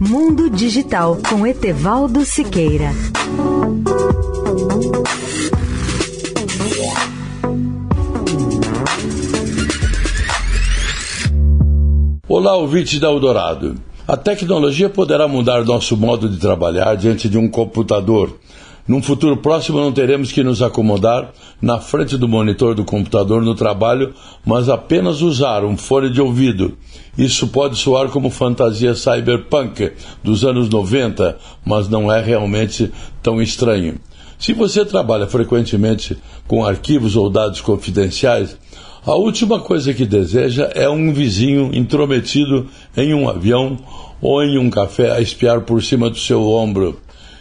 Mundo Digital com Etevaldo Siqueira. Olá, ouvinte da Eldorado. A tecnologia poderá mudar nosso modo de trabalhar diante de um computador num futuro próximo não teremos que nos acomodar na frente do monitor do computador no trabalho, mas apenas usar um fone de ouvido. Isso pode soar como fantasia cyberpunk dos anos 90, mas não é realmente tão estranho. Se você trabalha frequentemente com arquivos ou dados confidenciais, a última coisa que deseja é um vizinho intrometido em um avião ou em um café a espiar por cima do seu ombro.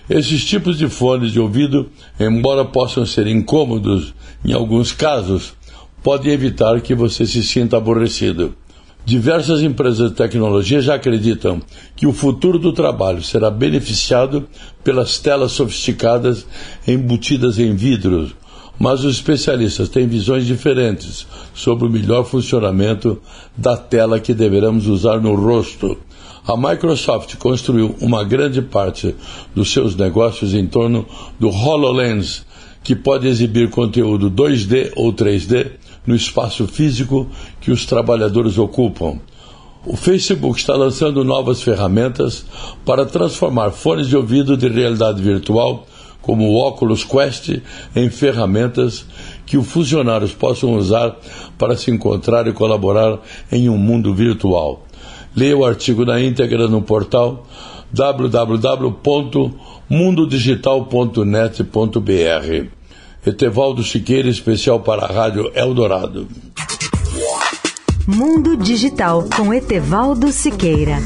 Esses tipos de fones de ouvido, embora possam ser incômodos em alguns casos, podem evitar que você se sinta aborrecido. Diversas empresas de tecnologia já acreditam que o futuro do trabalho será beneficiado pelas telas sofisticadas embutidas em vidros, mas os especialistas têm visões diferentes sobre o melhor funcionamento da tela que deveremos usar no rosto. A Microsoft construiu uma grande parte dos seus negócios em torno do HoloLens, que pode exibir conteúdo 2D ou 3D no espaço físico que os trabalhadores ocupam. O Facebook está lançando novas ferramentas para transformar fones de ouvido de realidade virtual, como o Oculus Quest, em ferramentas que os funcionários possam usar para se encontrar e colaborar em um mundo virtual. Leia o artigo na íntegra no portal www.mundodigital.net.br. Etevaldo Siqueira, especial para a Rádio Eldorado. Mundo Digital com Etevaldo Siqueira.